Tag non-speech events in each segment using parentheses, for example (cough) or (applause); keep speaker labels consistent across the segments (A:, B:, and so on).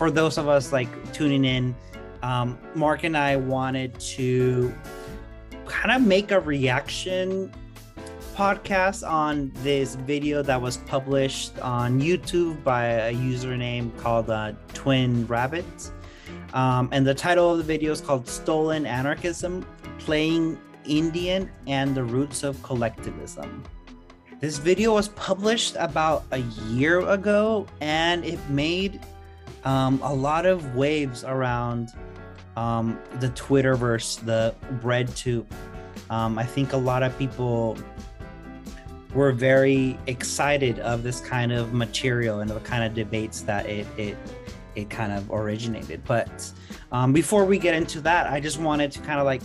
A: for those of us like tuning in, um, Mark and I wanted to kind of make a reaction podcast on this video that was published on YouTube by a username called uh, Twin Rabbit. Um, and the title of the video is called Stolen Anarchism Playing Indian and the Roots of Collectivism. This video was published about a year ago and it made um, a lot of waves around um, the Twitterverse, the BreadTube. Um, I think a lot of people were very excited of this kind of material and the kind of debates that it it it kind of originated. But um, before we get into that, I just wanted to kind of like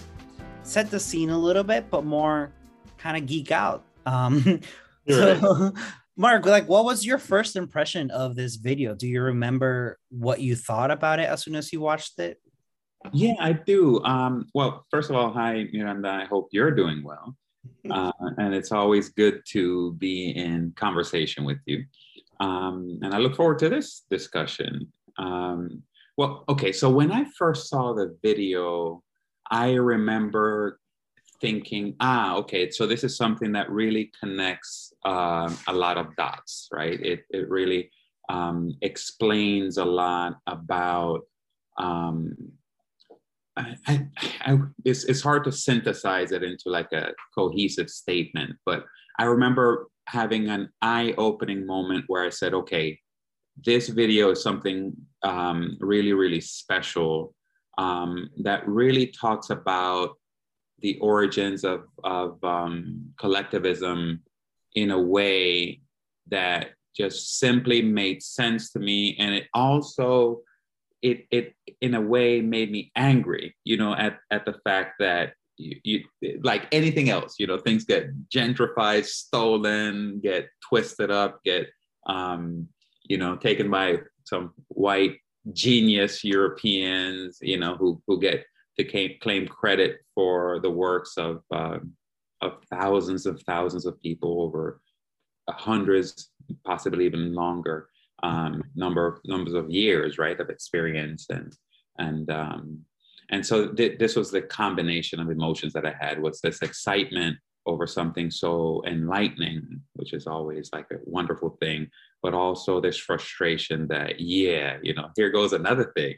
A: set the scene a little bit, but more kind of geek out. Um, (laughs) so, Mark, like, what was your first impression of this video? Do you remember what you thought about it as soon as you watched it?
B: Yeah, I do. Um, well, first of all, hi, Miranda. I hope you're doing well. (laughs) Uh, and it's always good to be in conversation with you. Um, and I look forward to this discussion. Um, well, okay, so when I first saw the video, I remember thinking, ah, okay, so this is something that really connects uh, a lot of dots, right? It, it really um, explains a lot about. Um, I, I, I, it's, it's hard to synthesize it into like a cohesive statement, but I remember having an eye-opening moment where I said, okay, this video is something um, really, really special um, that really talks about the origins of, of um, collectivism in a way that just simply made sense to me. And it also, it, it in a way made me angry, you know, at, at the fact that you, you, like anything else, you know, things get gentrified, stolen, get twisted up, get, um, you know, taken by some white genius Europeans, you know, who, who get to claim, credit for the works of, uh, of thousands of thousands of people over hundreds, possibly even longer um, number numbers of years, right, of experience and and um, and so th- this was the combination of emotions that I had was this excitement over something so enlightening, which is always like a wonderful thing, but also this frustration that, yeah, you know, here goes another thing,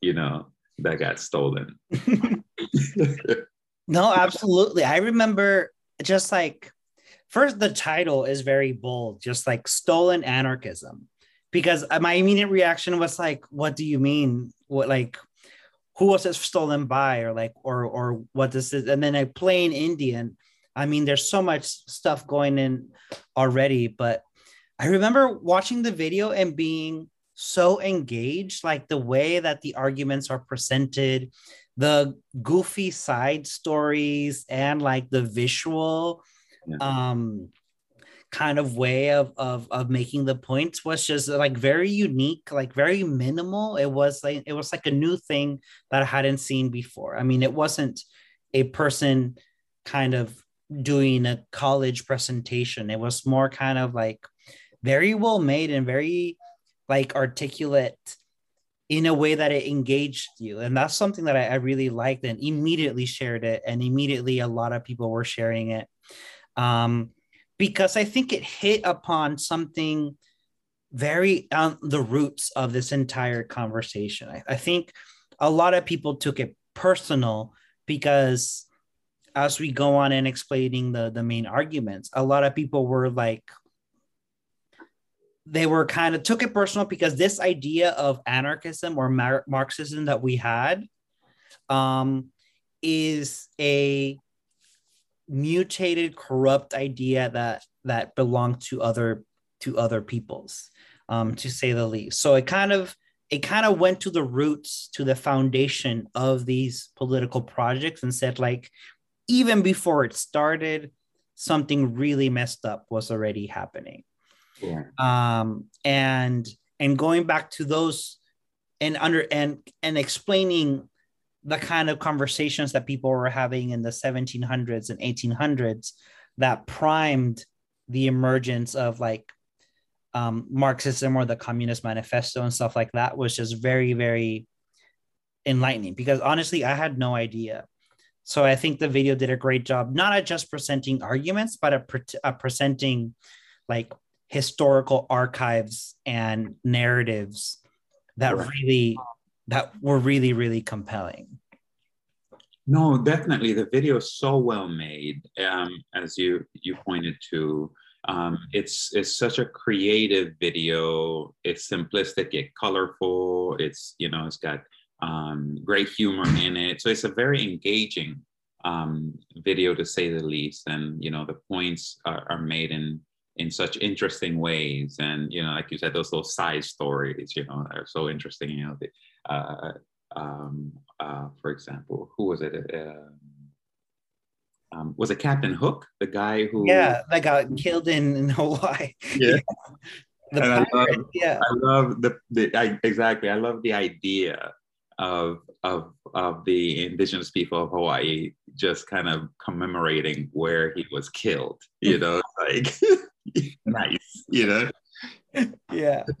B: you know, that got stolen. (laughs) (laughs)
A: no, absolutely. I remember just like, first, the title is very bold, just like stolen anarchism. Because uh, my immediate reaction was like, what do you mean? What, like, who was it stolen by or like or or what this is and then a playing indian i mean there's so much stuff going in already but I remember watching the video and being so engaged, like the way that the arguments are presented, the goofy side stories, and like the visual yeah. um kind of way of, of of making the points was just like very unique like very minimal. It was like it was like a new thing that i hadn't seen before. I mean it wasn't a person kind of doing a college presentation. It was more kind of like very well made and very like articulate in a way that it engaged you. And that's something that I, I, really liked and immediately shared it and immediately a lot of people were sharing it. Um, because i think it hit upon something very on the roots of this entire conversation. I, I think a lot of people took it personal because as we go on and explaining the the main arguments a lot of people were like they were kind of took it personal because this idea of anarchism or Mar- Marxism that we had um, is a mutated, corrupt idea that that belonged to other to other peoples, um, to say the least. So it kind of it kind of went to the roots, to the foundation of these political projects, and said like, even before it started, something really messed up was already happening yeah. um, and and going back to those and under and and explaining the kind of conversations that people were having in the 1700s and 1800s that primed the emergence of like um, Marxism or the Communist Manifesto and stuff like that was just very, very enlightening because honestly, I had no idea. So I think the video did a great job, not at just presenting arguments, but at, pre- at presenting like historical archives and narratives that right. really that were really really compelling.
B: No definitely. The video is so well made um, as you you pointed to. Um, it's it's such a creative video. It's simplistic yet colorful. It's you know it's got um, great humor in it. So it's a very engaging um, video to say the least. And you know the points are, are made in in such interesting ways. And, you know, like you said, those little side stories, you know, are so interesting. You know, the, uh, um, uh, for example, who was it? Uh, um, was it Captain Hook, the guy who?
A: Yeah, that got killed in, in (laughs) Hawaii.
B: Yeah. the pirate, I love, yeah. I love the, the I, exactly. I love the idea of of of the indigenous people of Hawaii just kind of commemorating where he was killed. You (laughs) know, like (laughs) nice, you know?
A: Yeah. (laughs)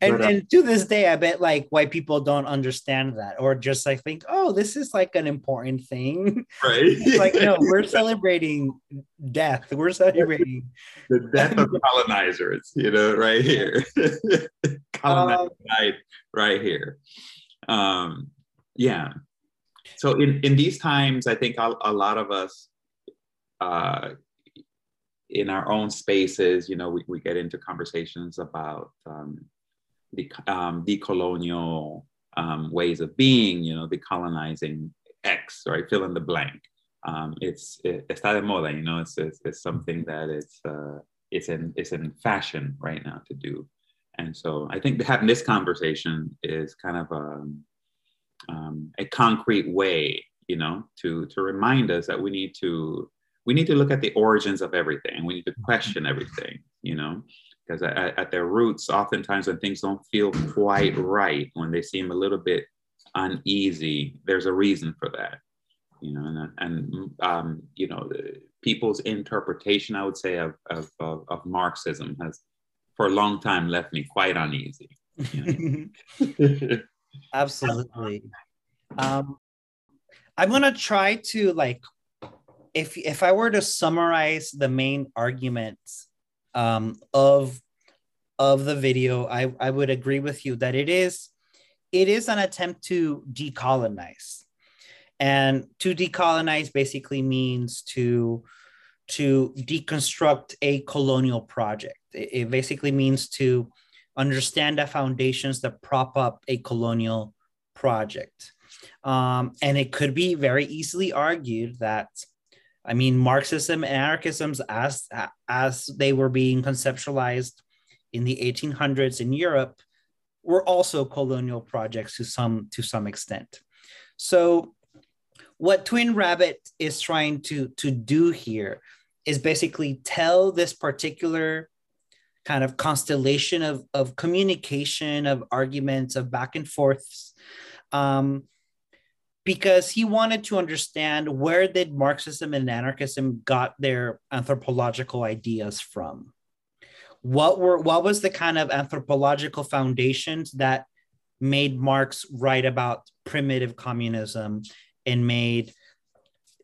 A: and but, uh, and to this day, I bet like white people don't understand that, or just like think, oh, this is like an important thing.
B: Right.
A: like, no, we're celebrating death. We're celebrating
B: the death of colonizers, you know, right here. Colonizers um, right here. Um, yeah. So in, in these times, I think a, a lot of us uh, in our own spaces, you know, we, we get into conversations about um, the um, decolonial um, ways of being, you know, decolonizing X, right? Fill in the blank. Um, it's it, está de moda, you know. It's, it's, it's something that it's uh, it's in it's in fashion right now to do, and so I think having this conversation is kind of a um, um, a concrete way, you know, to to remind us that we need to we need to look at the origins of everything. We need to question everything, you know, because at, at, their roots, oftentimes when things don't feel quite right, when they seem a little bit uneasy, there's a reason for that, you know, and, and um, you know, people's interpretation, I would say, of, of, of, of Marxism has for a long time left me quite uneasy. You (laughs)
A: know? Absolutely. Um, I'm gonna try to like if if I were to summarize the main arguments um, of of the video, I, I would agree with you that it is it is an attempt to decolonize. And to decolonize basically means to to deconstruct a colonial project. It, basically means to understand the foundations that prop up a colonial project. Um, and it could be very easily argued that I mean, Marxism and anarchism, as as they were being conceptualized in the 1800s in Europe, were also colonial projects to some to some extent. So, what Twin Rabbit is trying to to do here is basically tell this particular kind of constellation of of communication, of arguments, of back and forths. Um, because he wanted to understand where did marxism and anarchism got their anthropological ideas from what were what was the kind of anthropological foundations that made marx write about primitive communism and made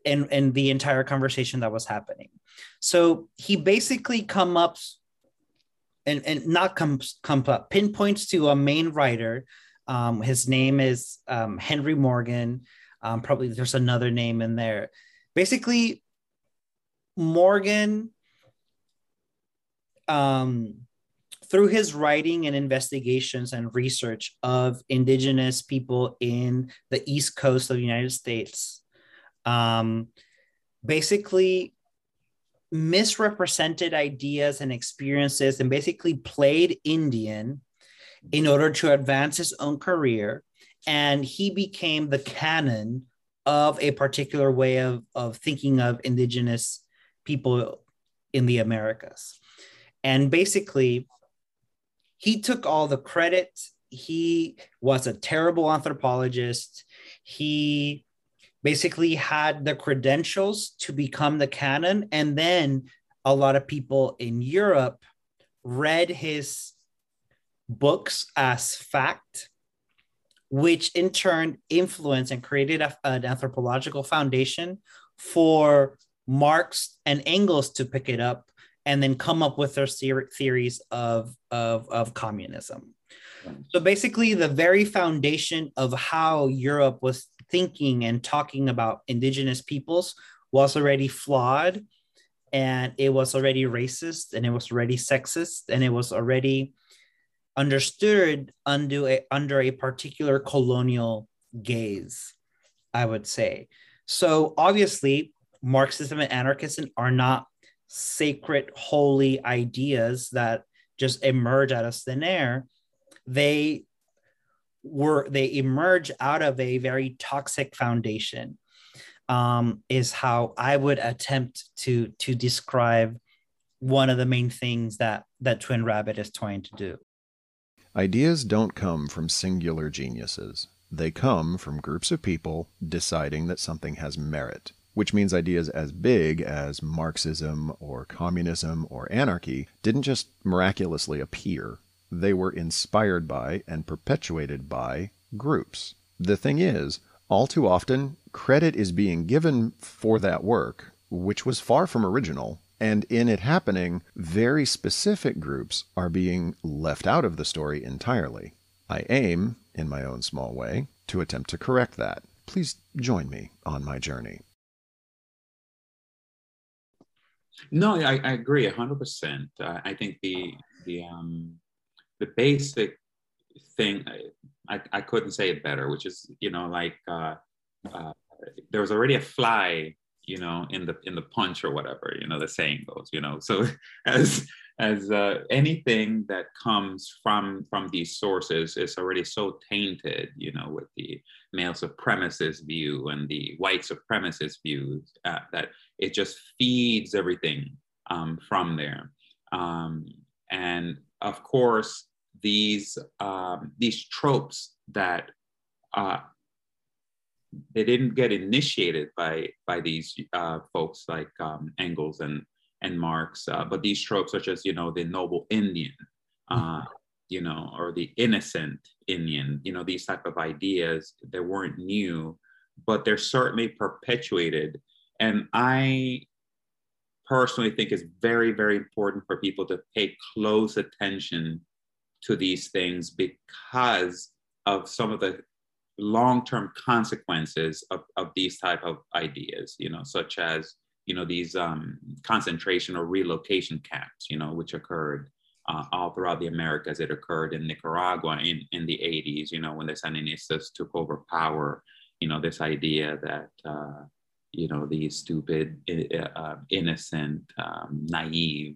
A: and and the entire conversation that was happening so he basically come up and and not comes come up pinpoints to a main writer um, his name is um, Henry Morgan. Um, probably there's another name in there. Basically, Morgan, um, through his writing and investigations and research of indigenous people in the East Coast of the United States, um, basically misrepresented ideas and experiences and basically played Indian in order to advance his own career. And he became the canon of a particular way of, of thinking of indigenous people in the Americas. And basically, he took all the credit. He was a terrible anthropologist. He basically had the credentials to become the canon. And then a lot of people in Europe read his books as fact, which in turn influenced and created a, an anthropological foundation for Marx and Engels to pick it up and then come up with their theories of, of, of communism. So basically, the very foundation of how Europe was thinking and talking about indigenous peoples was already flawed and it was already racist and it was already sexist and it was already understood under a, under a particular colonial gaze, I would say. So obviously, Marxism and anarchism are not sacred, holy ideas that just emerge out of thin air. They were they emerge out of a very toxic foundation. Um, is how I would attempt to to describe one of the main things that that Twin Rabbit is trying to do.
C: Ideas don't come from singular geniuses. They come from groups of people deciding that something has merit which means ideas as big as Marxism or communism or anarchy didn't just miraculously appear. They were inspired by and perpetuated by groups. The thing is, all too often, credit is being given for that work, which was far from original, and in it happening, very specific groups are being left out of the story entirely. I aim, in my own small way, to attempt to correct that. Please join me on my journey.
B: No, I, I agree hundred uh, percent. I think the the um, the basic thing I, I couldn't say it better, which is you know like uh, uh, there was already a fly you know in the in the punch or whatever you know the saying goes you know so (laughs) as as uh, anything that comes from from these sources is already so tainted you know with the male supremacist view and the white supremacist views uh, that it just feeds everything um, from there um, and of course these um, these tropes that uh, they didn't get initiated by by these uh, folks like um, Engels and and Marx, uh, but these tropes such as you know the noble Indian, uh, you know, or the innocent Indian, you know, these type of ideas that weren't new, but they're certainly perpetuated. And I personally think it's very very important for people to pay close attention to these things because of some of the long-term consequences of, of these type of ideas, you know, such as, you know, these um, concentration or relocation camps, you know, which occurred uh, all throughout the Americas. It occurred in Nicaragua in, in the 80s, you know, when the Sandinistas took over power, you know, this idea that, uh, you know, these stupid, uh, innocent, um, naive,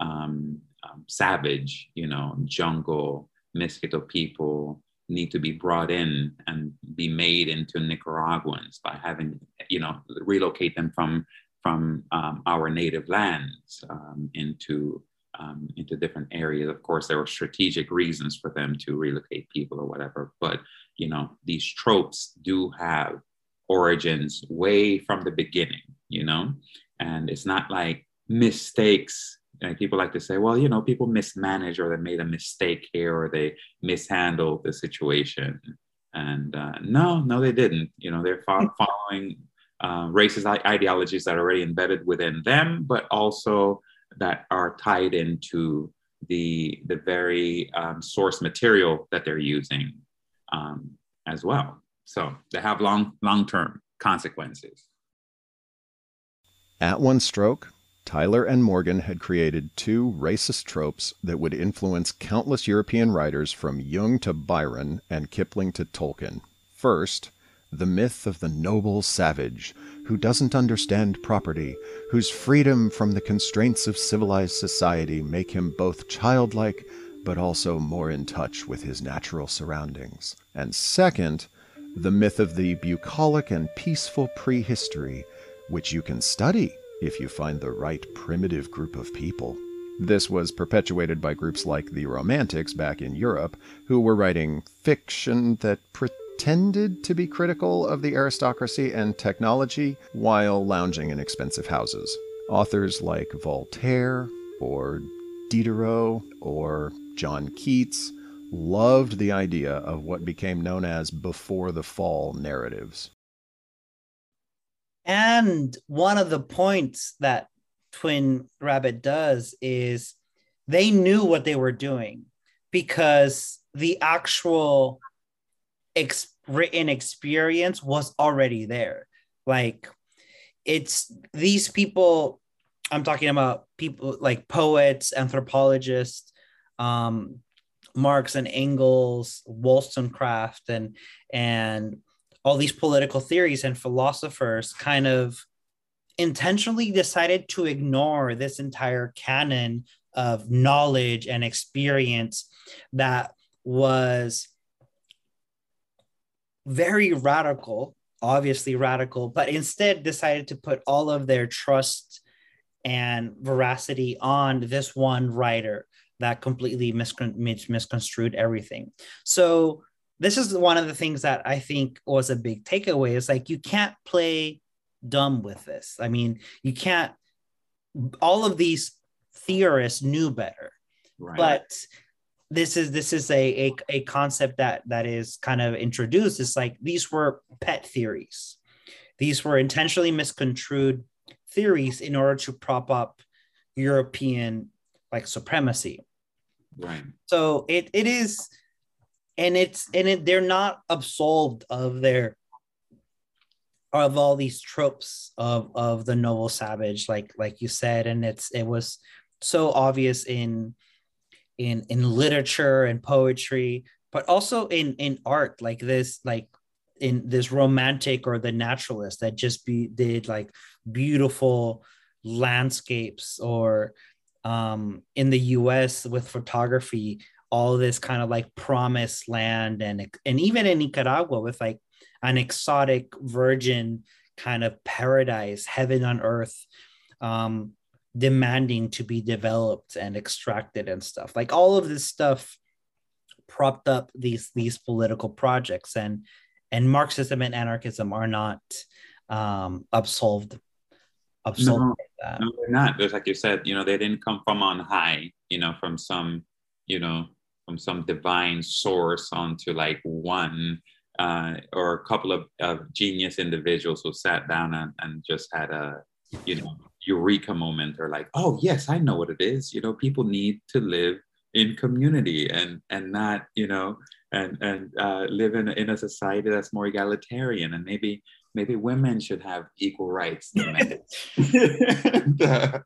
B: um, um, savage, you know, jungle, Miskito people, need to be brought in and be made into Nicaraguans by having, you know, relocate them from from um, our native lands um, into um, into different areas. Of course, there were strategic reasons for them to relocate people or whatever, but you know, these tropes do have origins way from the beginning, you know, and it's not like mistakes and people like to say, well, you know, people mismanage or they made a mistake here or they mishandled the situation. And uh, no, no, they didn't. You know, they're fo- following uh, racist ideologies that are already embedded within them, but also that are tied into the the very um, source material that they're using um, as well. So they have long long term consequences.
C: At one stroke, Tylor and Morgan had created two racist tropes that would influence countless European writers from Jung to Byron and Kipling to Tolkien. First, the myth of the noble savage who doesn't understand property, whose freedom from the constraints of civilized society make him both childlike but also more in touch with his natural surroundings. And second, the myth of the bucolic and peaceful prehistory, which you can study if you find the right primitive group of people. This was perpetuated by groups like the Romantics back in Europe, who were writing fiction that pretended to be critical of the aristocracy and technology while lounging in expensive houses. Authors like Voltaire or Diderot or John Keats loved the idea of what became known as before the fall narratives.
A: And one of the points that Twin Rabbit does is they knew what they were doing because the actual ex- written experience was already there. Like it's these people, I'm talking about people like poets, anthropologists, um, Marx and Engels, Wollstonecraft, and and all these political theories and philosophers kind of intentionally decided to ignore this entire canon of knowledge and experience that was very radical, obviously radical, but instead decided to put all of their trust and veracity on this one writer that completely miscon- misconstrued everything. So this is one of the things that I think was a big takeaway is like you can't play dumb with this. I mean, you can't all of these theorists knew better. Right. But this is this is a, a a concept that that is kind of introduced. It's like these were pet theories. These were intentionally misconstrued theories in order to prop up European like supremacy.
B: Right.
A: So it it is, and it's and it, they're not absolved of their of all these tropes of of the noble savage, like like you said, and it's it was so obvious in in in literature and poetry, but also in in art, like this like in this romantic or the naturalist that just be did like beautiful landscapes or um, in the US with photography, all this kind of like promised land and and even in Nicaragua with like an exotic virgin kind of paradise, heaven on earth, um, demanding to be developed and extracted and stuff. Like all of this stuff propped up these these political projects and and Marxism and anarchism are not um, absolved absolved
B: no, no, they're not. There's like you said, you know, they didn't come from on high, you know, from some, you know, from some divine source onto like one uh, or a couple of, of genius individuals who sat down and, and just had a, you know, eureka moment or like, oh yes, I know what it is. You know, people need to live in community and and not, you know, and and uh, live in, in a society that's more egalitarian and maybe maybe women should have equal rights to men. and, (laughs) uh,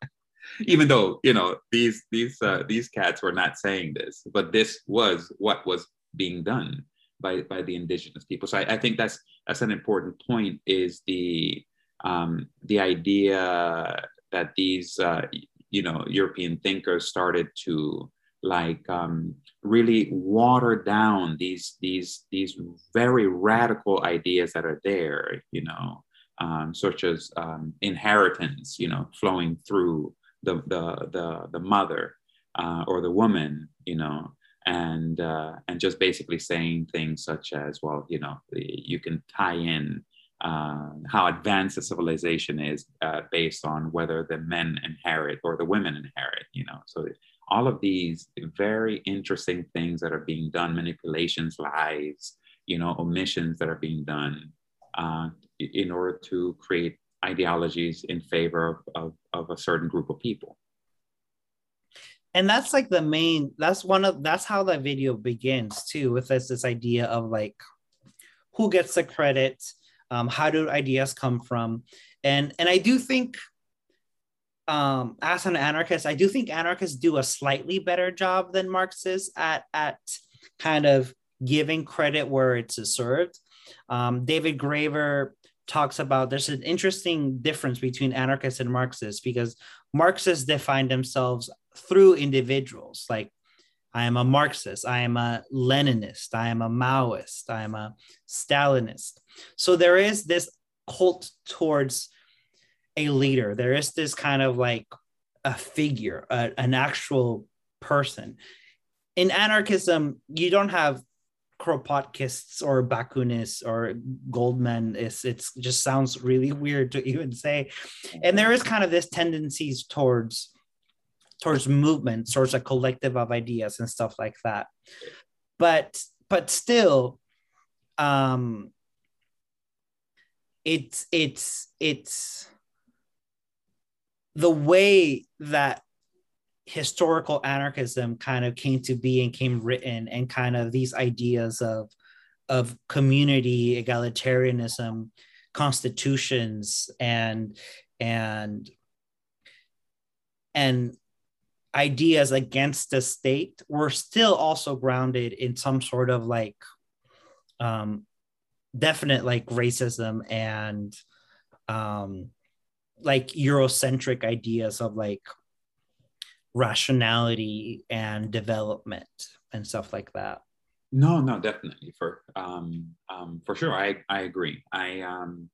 B: (laughs) even though you know these these uh, these cats were not saying this, but this was what was being done by by the indigenous people. So I, I think that's that's an important point. Is the um, the idea that these uh, you know European thinkers started to like um, really water down these these these very radical ideas that are there you know um, such as um, inheritance you know flowing through the the the, the mother uh, or the woman you know and uh, and just basically saying things such as well you know you can tie in uh, how advanced a civilization is uh, based on whether the men inherit or the women inherit you know so all of these very interesting things that are being done, manipulations, lies, you know, omissions that are being done uh, in order to create ideologies in favor of, of, of a certain group of people.
A: And that's like the main, that's one of, that's how that video begins too, with this, this idea of like, who gets the credit? Um, how do ideas come from? And, and I do think um, as an anarchist, I do think anarchists do a slightly better job than Marxists at at kind of giving credit where it's deserved. Um, David Graeber talks about there's an interesting difference between anarchists and Marxists because Marxists define themselves through individuals. Like, I am a Marxist, I am a Leninist, I am a Maoist, I am a Stalinist. So there is this cult towards a leader. There is this kind of like a figure, a, an actual person. In anarchism, you don't have Kropotkists or Bakunists or Goldman. It's it's just sounds really (laughs) weird to even say. And there is kind of this tendencies towards towards movements towards a collective of ideas and stuff like that but but still um it's it's it's the way that historical anarchism kind of came to be and came written and kind of these ideas of of community egalitarianism constitutions and and and ideas against the state were still also grounded in some sort of like um definite like racism and um like eurocentric ideas of like rationality and development and stuff like that.
B: No no definitely. For um, um for sure i i agree. I um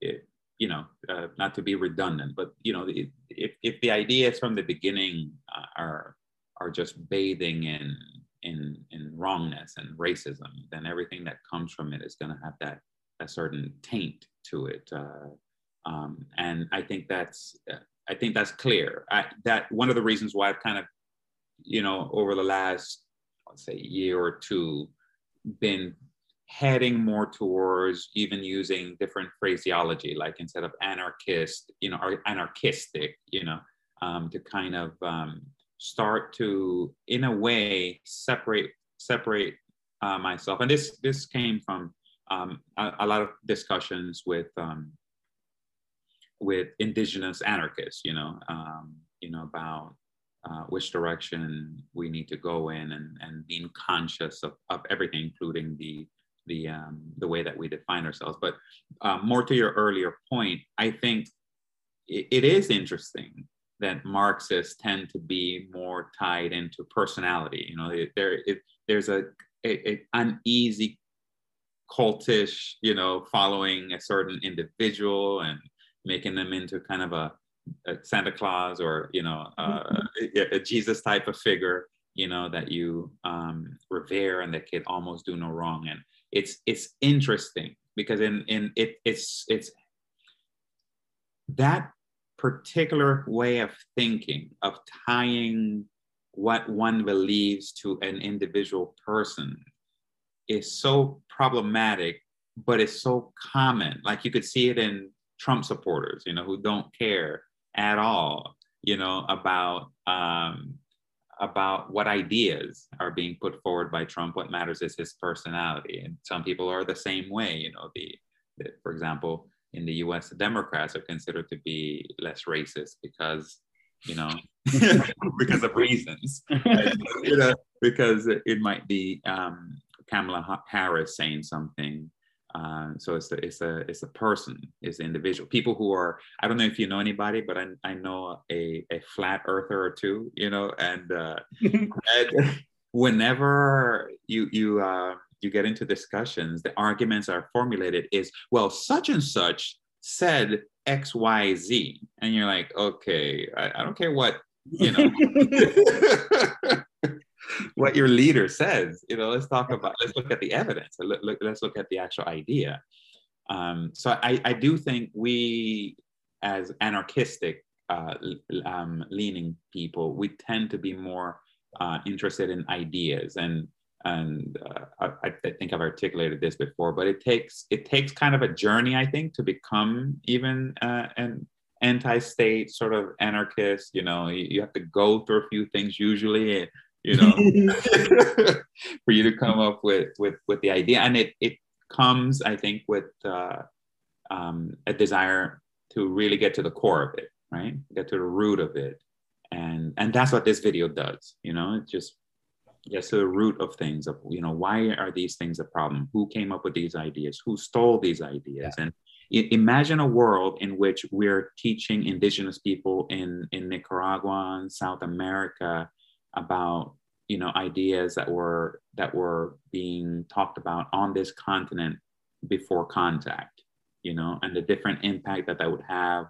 B: it, you know uh, not to be redundant but you know if if the ideas from the beginning uh, are are just bathing in in in wrongness and racism then everything that comes from it is going to have that a certain taint to it uh, um, and I think that's I think that's clear. I, that one of the reasons why I've kind of, you know, over the last let's say year or two, been heading more towards even using different phraseology, like instead of anarchist, you know, or anarchistic, you know, um, to kind of um, start to, in a way, separate separate uh, myself. And this this came from um, a, a, lot of discussions with um, with indigenous anarchists, you know, um, you know about uh, which direction we need to go in, and and being conscious of, of everything, including the the um, the way that we define ourselves. But uh, more to your earlier point, I think it, it is interesting that Marxists tend to be more tied into personality. You know, there it, there's a, a, a uneasy cultish, you know, following a certain individual and making them into kind of a, a Santa Claus or you know uh, mm-hmm. a, a, Jesus type of figure, you know that you um, revere and that can almost do no wrong. And it's it's interesting because in in it it's it's that particular way of thinking of tying what one believes to an individual person is so problematic but it's so common like you could see it in Trump supporters, you know, who don't care at all, you know, about um, about what ideas are being put forward by Trump. What matters is his personality, and some people are the same way. You know, the, the for example, in the U.S., the Democrats are considered to be less racist because you know (laughs) (laughs) because of reasons you know because it might be um, kamala harris saying something uh, so it's a, it's a it's a person, it's an individual. People who are I don't know if you know anybody, but I, I know a, a flat earther or two, you know, and, uh, (laughs) and whenever you you uh, you get into discussions, the arguments are formulated is well, such and such said X Y Z, and you're like, okay, I, I don't care what you know. (laughs) (laughs) what your leader says. You know, let's talk about, let's look at the evidence. Let's look at the actual idea. Um, so I, I do think we, as anarchistic uh, um, leaning people, we tend to be more uh, interested in ideas and and uh, I, I, think I've articulated this before, but it takes it takes kind of a journey, I think, to become even uh, an anti-state sort of anarchist. You know, you, you, have to go through a few things usually you know, (laughs) for you to come up with with with the idea, and it it comes, I think, with uh, um, a desire to really get to the core of it, right? Get to the root of it, and and that's what this video does. You know, it just gets to the root of things. Of you know, why are these things a problem? Who came up with these ideas? Who stole these ideas? Yeah. And imagine a world in which we're teaching indigenous people in in Nicaragua and South America about you know ideas that were that were being talked about on this continent before contact you know and the different impact that that would have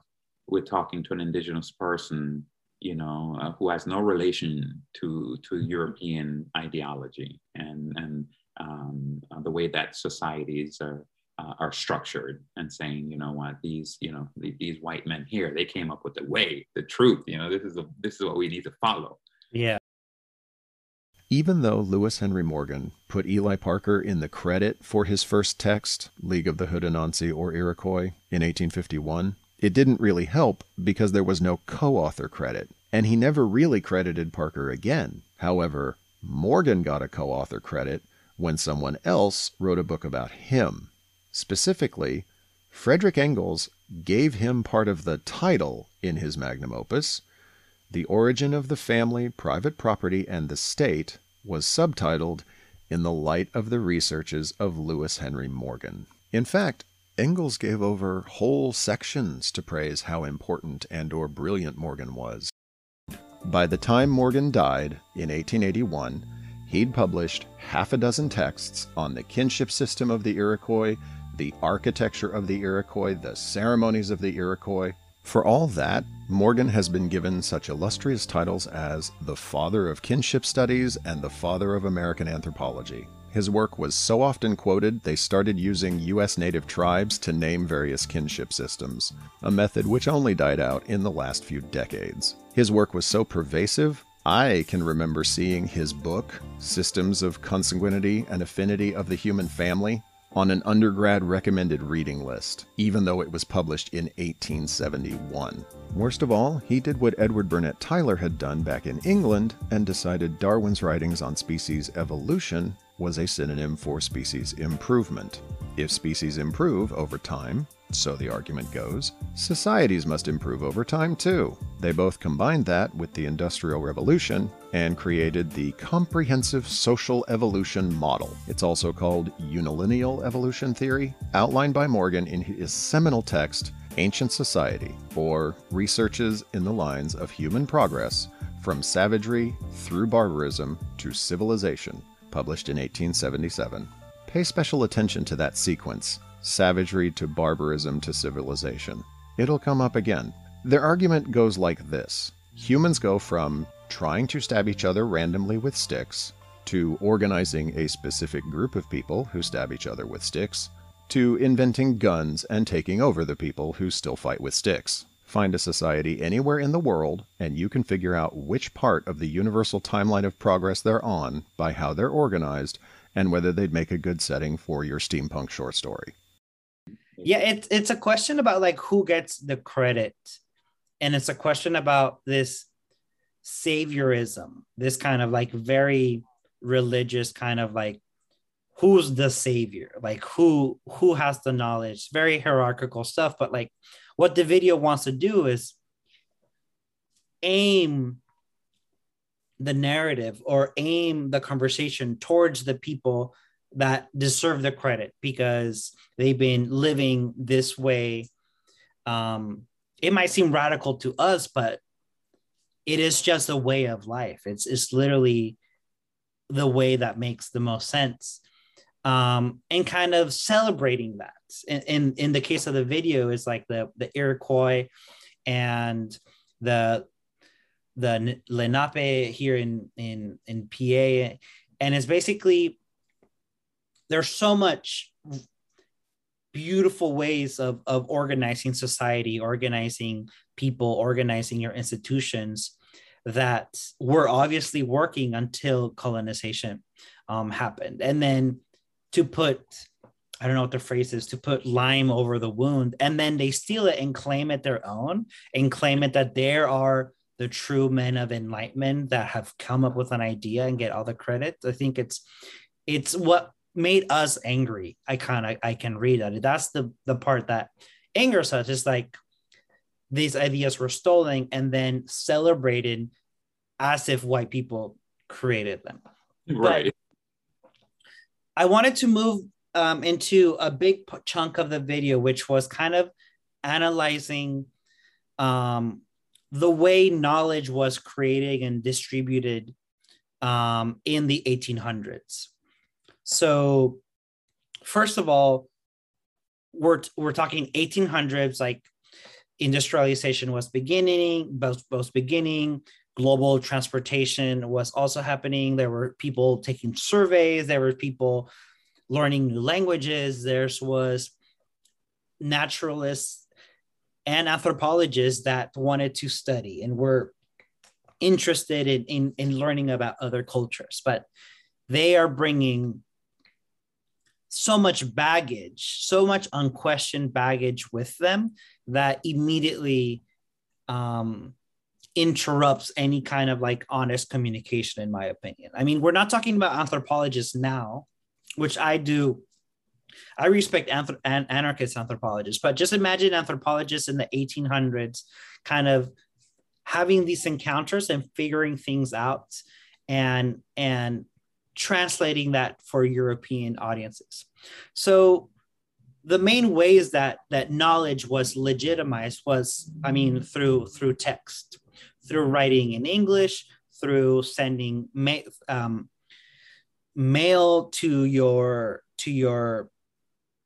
B: with talking to an indigenous person you know uh, who has no relation to to european ideology and and um, uh, the way that societies are uh, are structured and saying, you know what, these, you know, the, these white men here, they came up with the way, the truth. You know, this is a, this is what we need to follow.
A: Yeah.
C: Even though Lewis Henry Morgan put Eli Parker in the credit for his first text, League of the Ho-dé-no-sau-nee or Iroquois, in 1851, it didn't really help because there was no co author credit, and he never really credited Parker again. However, Morgan got a co author credit when someone else wrote a book about him. Specifically, Frederick Engels gave him part of the title in his magnum opus. The Origin of the Family, Private Property, and the State was subtitled In the Light of the Researches of Lewis Henry Morgan. In fact, Engels gave over whole sections to praise how important and or brilliant Morgan was. By the time Morgan died in 1881, he'd published half a dozen texts on the kinship system of the Iroquois, the architecture of the Iroquois, the ceremonies of the Iroquois. For all that, Morgan has been given such illustrious titles as the father of kinship studies and the father of American anthropology. His work was so often quoted, they started using U.S. native tribes to name various kinship systems, a method which only died out in the last few decades. His work was so pervasive, I can remember seeing his book, Systems of Consanguinity and Affinity of the Human Family, on an undergrad recommended reading list, even though it was published in 1871. Worst of all, he did what Edward Burnett Tylor had done back in England and decided Darwin's writings on species evolution was a synonym for species improvement. If species improve over time, so the argument goes, societies must improve over time too. They both combined that with the Industrial Revolution and created the Comprehensive Social Evolution Model. It's also called Unilineal Evolution Theory, outlined by Morgan in his seminal text, Ancient Society, or Researches in the Lines of Human Progress from Savagery through Barbarism to Civilization, published in 1877. Pay special attention to that sequence savagery to barbarism to civilization. It'll come up again. Their argument goes like this Humans go from trying to stab each other randomly with sticks, to organizing a specific group of people who stab each other with sticks, to inventing guns and taking over the people who still fight with sticks. Find a society anywhere in the world, and you can figure out which part of the universal timeline of progress they're on by how they're organized and whether they'd make a good setting for your steampunk short story
A: yeah it's it's a question about like who gets the credit. And it's a question about this saviorism this kind of like very religious kind of like who's the savior? Like who who has the knowledge? Very hierarchical stuff but like what the video wants to do is aim the narrative or aim the conversation towards the people that deserve the credit because they've been living this way. Um, it might seem radical to us, but it is just a way of life. It's it's literally the way that makes the most sense. Um, and kind of celebrating that. In, in in the case of the video, is like the the Iroquois and the the Lenape here in in in PA, and it's basically there's so much beautiful ways of, of organizing society, organizing people, organizing your institutions that were obviously working until colonization um, happened. And then to put, I don't know what the phrase is, to put lime over the wound, and then they steal it and claim it their own and claim it that there are the true men of enlightenment that have come up with an idea and get all the credit. I think it's it's what made us angry. I kind of I can read that. That's the the part that angers us. Is like these ideas were stolen and then celebrated as if white people created them.
B: Right. But
A: I wanted to move um, into a big chunk of the video, which was kind of analyzing um, the way knowledge was created and distributed um, in the 1800s. So, first of all, we're we're talking 1800s, like industrialization was beginning, both both beginning. Global transportation was also happening. There were people taking surveys. There were people learning new languages. There was naturalists and anthropologists that wanted to study and were interested in, in, in learning about other cultures, but they are bringing so much baggage, so much unquestioned baggage with them that immediately um, interrupts any kind of like honest communication, in my opinion. I mean, we're not talking about anthropologists now, which I do. I respect anthrop- an- anarchist anthropologists, but just imagine anthropologists in the 1800s kind of having these encounters and figuring things out and and translating that for European audiences. So the main ways that that knowledge was legitimized was, I mean, through through text, through writing in English, through sending ma- um, mail to your to your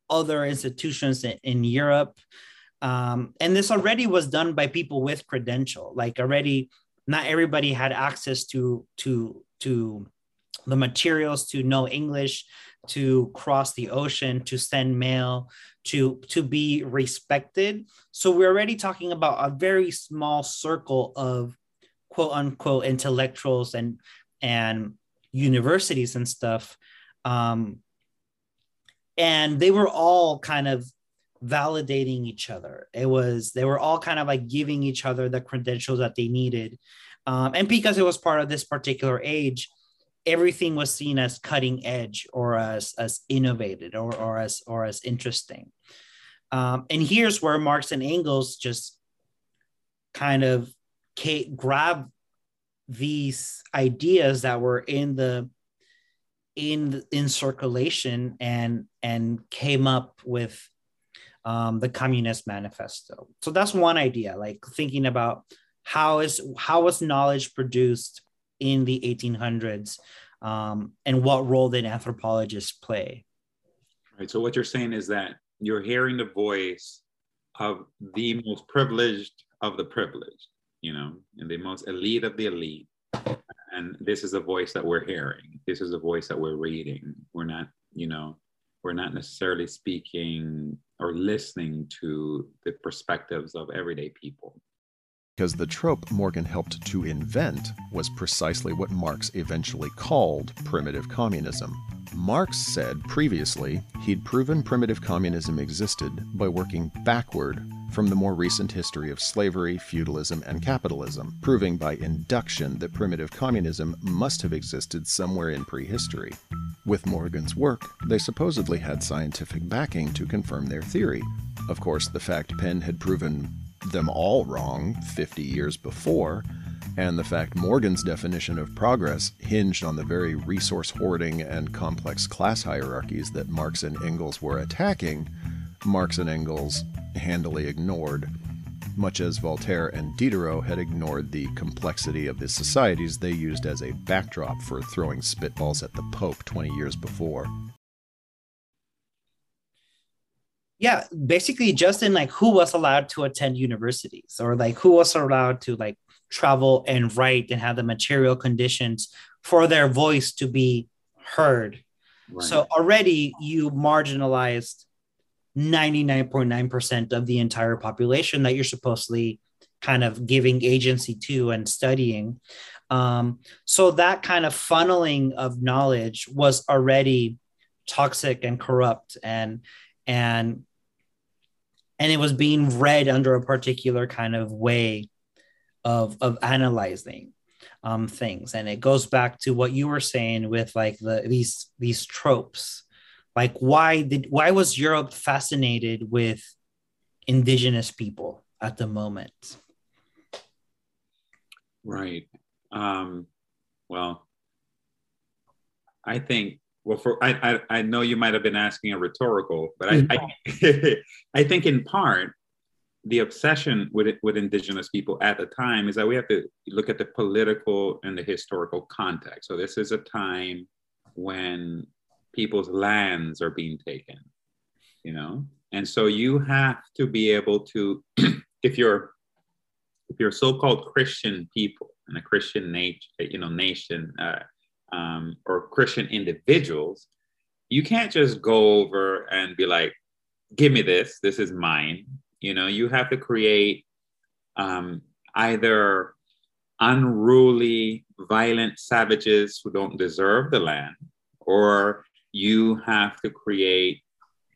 A: other institutions in, in Europe. Um, and this already was done by people with credential. Like already, not everybody had access to to to the materials to know English, to cross the ocean, to send mail, to to be respected. So we're already talking about a very small circle of quote unquote intellectuals and and universities and stuff. Um, and they were all kind of validating each other. It was they were all kind of like giving each other the credentials that they needed. Um, and because it was part of this particular age, everything was seen as cutting edge or as as innovated or, or as or as interesting. Um, and here's where marx and engels just kind of grab these ideas that were in the in in circulation and and came up with um, the communist manifesto. So that's one idea like thinking about how is how was knowledge produced in the 1800s um, and what role did anthropologists play?
B: Right so what you're saying is that you're hearing the voice of the most privileged of the privileged you know and the most elite of the elite. And this is a voice that we're hearing. This is a voice that we're reading. We're not you know we're not necessarily speaking or listening to the perspectives of everyday people
C: because the trope Morgan helped to invent was precisely what Marx eventually called primitive communism. Marx said previously he'd proven primitive communism existed by working backward from the more recent history of slavery, feudalism, and capitalism, proving by induction that primitive communism must have existed somewhere in prehistory. With Morgan's work, they supposedly had scientific backing to confirm their theory. Of course, the fact Penn had proven them all wrong 50 years before, and the fact Morgan's definition of progress hinged on the very resource hoarding and complex class hierarchies that Marx and Engels were attacking, Marx and Engels handily ignored, much as Voltaire and Diderot had ignored the complexity of the societies they used as a backdrop for throwing spitballs at the Pope 20 years before
A: yeah basically just in like who was allowed to attend universities or like who was allowed to like travel and write and have the material conditions for their voice to be heard right. so already you marginalized 99.9% of the entire population that you're supposedly kind of giving agency to and studying um, so that kind of funneling of knowledge was already toxic and corrupt and and and it was being read under a particular kind of way of of analyzing um, things. And it goes back to what you were saying with like the these these tropes. Like why did why was europe fascinated with indigenous people at the moment?
B: Right. Um well i think well, for I, I, I know you might have been asking a rhetorical, but I, I, (laughs) I think in part the obsession with with indigenous people at the time is that we have to look at the political and the historical context. So this is a time when people's lands are being taken, you know, and so you have to be able to, (clears throat) if you're if you're so-called Christian people and a Christian nation, you know, nation. Uh, um, or Christian individuals, you can't just go over and be like, give me this, this is mine. You know, you have to create um, either unruly, violent savages who don't deserve the land, or you have to create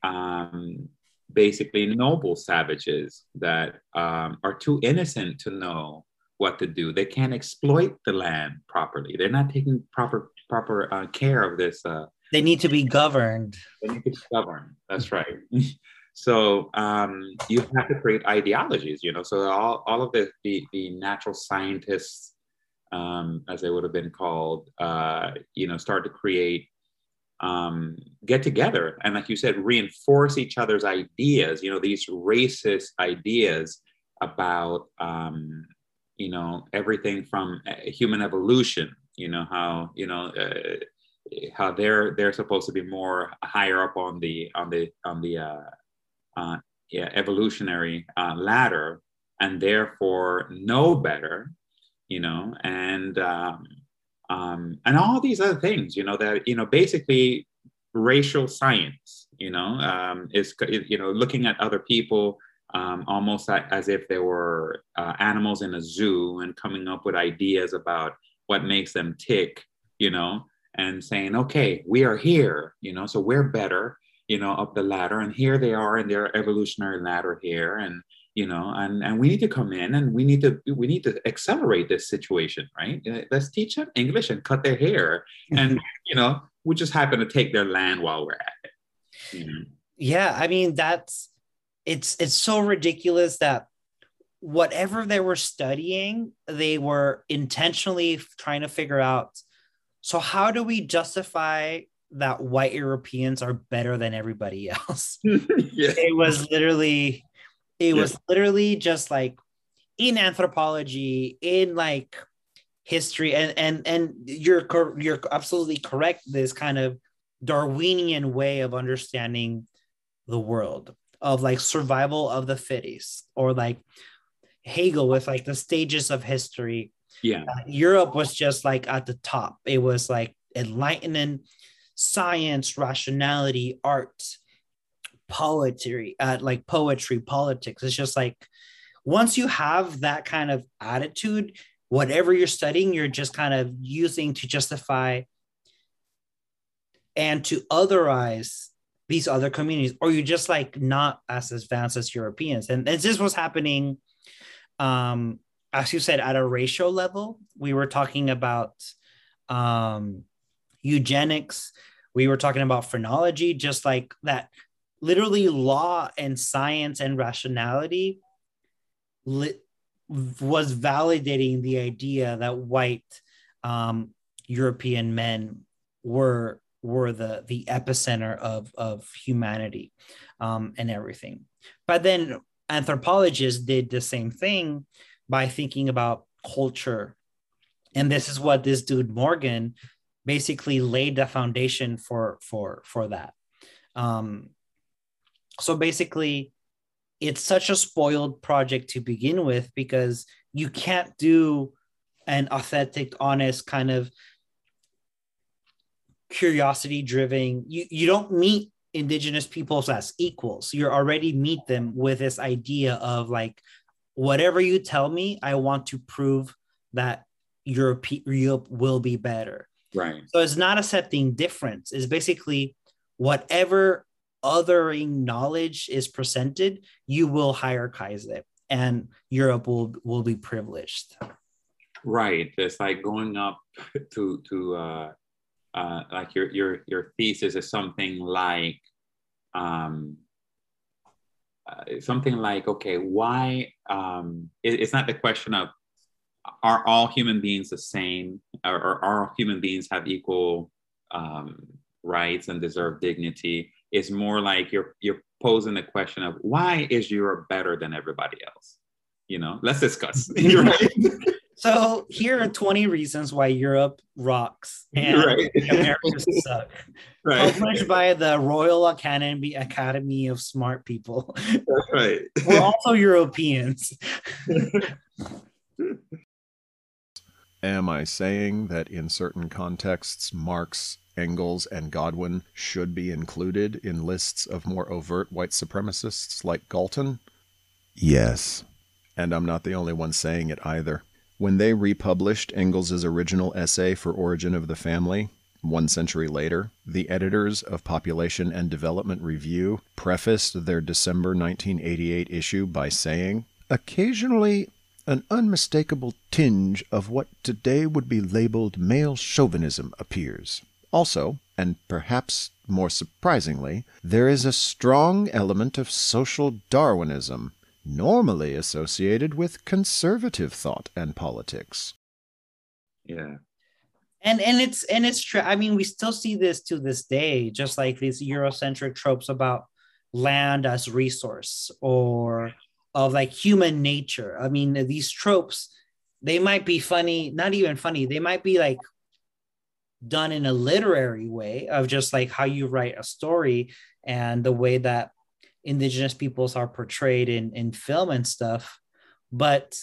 B: um, basically noble savages that um, are too innocent to know what to do. They can't exploit the land properly. They're not taking proper proper uh, care of this uh,
A: they need to be governed.
B: They need to be governed. That's right. (laughs) so um, you have to create ideologies, you know. So all, all of the, the, the natural scientists, um, as they would have been called, uh, you know, start to create, um, get together, and like you said, reinforce each other's ideas. You know, these racist ideas about, um, you know, everything from uh, human evolution. You know how you know. Uh, how they're they're supposed to be more higher up on the on the on the uh, uh, yeah, evolutionary uh, ladder and therefore know better you know and um, um, and all these other things you know that you know basically racial science you know um, is you know looking at other people um, almost as if they were uh, animals in a zoo and coming up with ideas about what makes them tick you know and saying, okay, we are here, you know, so we're better, you know, up the ladder. And here they are in their evolutionary ladder here. And, you know, and, and we need to come in and we need to, we need to accelerate this situation, right? Uh, let's teach them English and cut their hair. (laughs) And, you know, we just happen to take their land while we're at it.
A: You know? Yeah. I mean, that's, it's, it's so ridiculous that whatever they were studying, they were intentionally trying to figure out so how do we justify that white Europeans are better than everybody else? (laughs) yeah. It was literally, it yeah. was literally just like in anthropology, in like history, and and and you're you're absolutely correct. This kind of Darwinian way of understanding the world of like survival of the fittest, or like Hegel with like the stages of history
B: yeah. Uh,
A: Europe was just like at the top. It was like enlightenment, science, rationality, art, poetry, uh, like poetry, politics. It's just like once you have that kind of attitude, whatever you're studying, you're just kind of using to justify and to otherize these other communities, or you're just like not as advanced as Europeans. And, and this was happening um, as you said, at a racial level, we were talking about um, eugenics, we were talking about phrenology, just like that. Literally, law and science and rationality li- was validating the idea that white um, European men were were the the epicenter of of humanity um, and everything. But then anthropologists did the same thing by thinking about culture. And this is what this dude Morgan basically laid the foundation for for for that. Um, so basically, it's such a spoiled project to begin with because you can't do an authentic, honest kind of curiosity driven. You you don't meet indigenous peoples as equals. You're already meet them with this idea of like whatever you tell me, I want to prove that Europe, Europe will be better.
B: Right.
A: So it's not accepting difference. It's basically whatever othering knowledge is presented, you will hierarchize it, and Europe will will be privileged.
B: Right. It's like going up to to uh, uh, like your your your thesis is something like um, uh, something like, okay, why? Um, it, it's not the question of are all human beings the same, or, or are human beings have equal um, rights and deserve dignity? It's more like you're you're posing the question of why is Europe better than everybody else? You know, let's discuss. (laughs) (laughs)
A: So here are 20 reasons why Europe rocks and right. America (laughs) suck. Right. Published by the Royal Academy Academy of Smart People.
B: That's right. (laughs)
A: We're also Europeans. (laughs)
C: Am I saying that in certain contexts, Marx Engels and Godwin should be included in lists of more overt white supremacists like Galton? Yes. And I'm not the only one saying it either. When they republished Engels's original essay for Origin of the Family, one century later, the editors of Population and Development Review prefaced their December 1988 issue by saying, Occasionally, an unmistakable tinge of what today would be labeled male chauvinism appears. Also, and perhaps more surprisingly, there is a strong element of social Darwinism, normally associated with conservative thought and politics.
B: Yeah.
A: And and it's and it's true. I mean, we still see this to this day, just like these Eurocentric tropes about land as resource or of like human nature. I mean, these tropes, they might be funny, not even funny, they might be like done in a literary way of just like how you write a story and the way that indigenous peoples are portrayed in, in film and stuff. But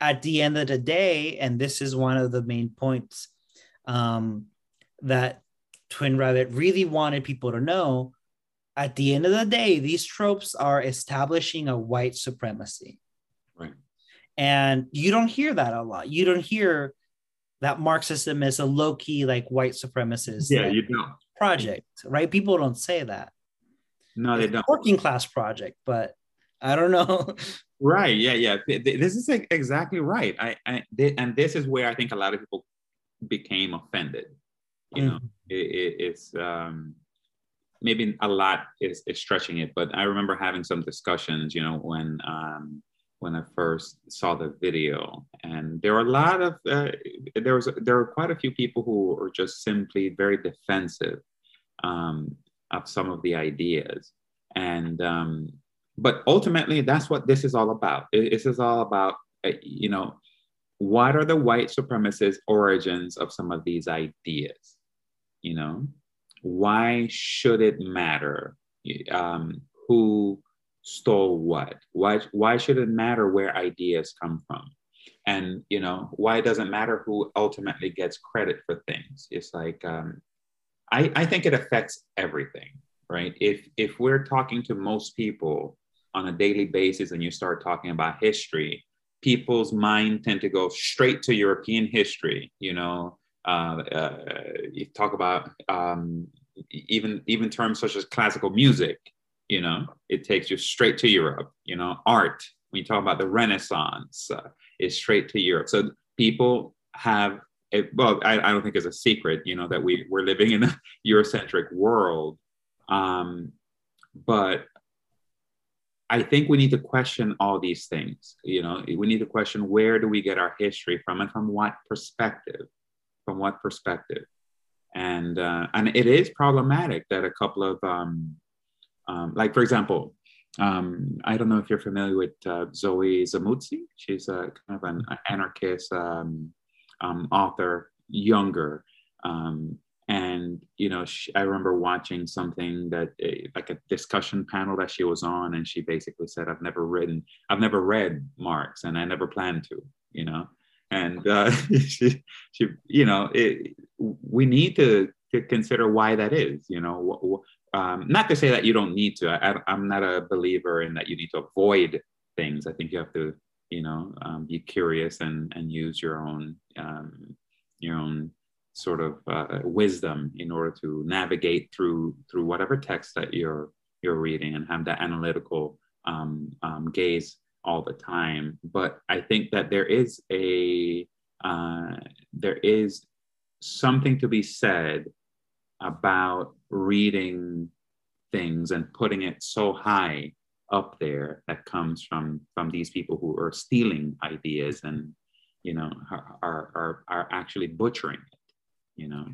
A: at the end of the day, and this is one of the main points um, that Twin Rabbit really wanted people to know, at the end of the day, these tropes are establishing a white supremacy.
B: Right.
A: And you don't hear that a lot. You don't hear that Marxism is a low key, like white supremacist
B: yeah, you don't.
A: project, right? People don't say that.
B: No, they don't.
A: Working class project, but I don't know. (laughs)
B: right. Yeah. Yeah. This is exactly right. I, I and this is where I think a lot of people became offended. You know, mm-hmm. it, it, it's um, maybe a lot is, is stretching it, but I remember having some discussions, you know, when um, when I first saw the video, and there were a lot of uh, there was there were quite a few people who were just simply very defensive um, of some of the ideas, and um, but ultimately that's what this is all about. This is all about uh, you know what are the white supremacist origins of some of these ideas, you know why should it matter um, who stole what? Why, why should it matter where ideas come from? And, you know, why it doesn't matter who ultimately gets credit for things? It's like, um, I, I think it affects everything, right? If, if we're talking to most people on a daily basis and you start talking about history, people's mind tend to go straight to European history, you know, uh, uh, you talk about um, even even terms such as classical music. You know, it takes you straight to Europe. You know, art. When you talk about the Renaissance, uh, is straight to Europe. So people have. A, well, I, I, don't think it's a secret. You know that we we're living in a (laughs) Eurocentric world, um, but I think we need to question all these things. You know, we need to question where do we get our history from and from what perspective from what perspective and uh, and it is problematic that a couple of um, um, like for example um, I don't know if you're familiar with uh, Zoe Samudzi. She's a kind of an anarchist um, um, author, younger, um, and you know she, I remember watching something that eh, like a discussion panel that she was on, and she basically said, "I've never written, I've never read Marx, and I never plan to," you know and uh, (laughs) she, she, you know, it, we need to, to consider why that is. You know, um, not to say that you don't need to. I, am not a believer in that you need to avoid things. I think you have to, you know, um, be curious and and use your own um, your own sort of uh, wisdom in order to navigate through through whatever text that you're you're reading and have that analytical um, um, gaze all the time. But I think that there is a uh, there is something to be said about reading things and putting it so high up there that comes from from these people who are stealing ideas and you know are are are actually butchering it you know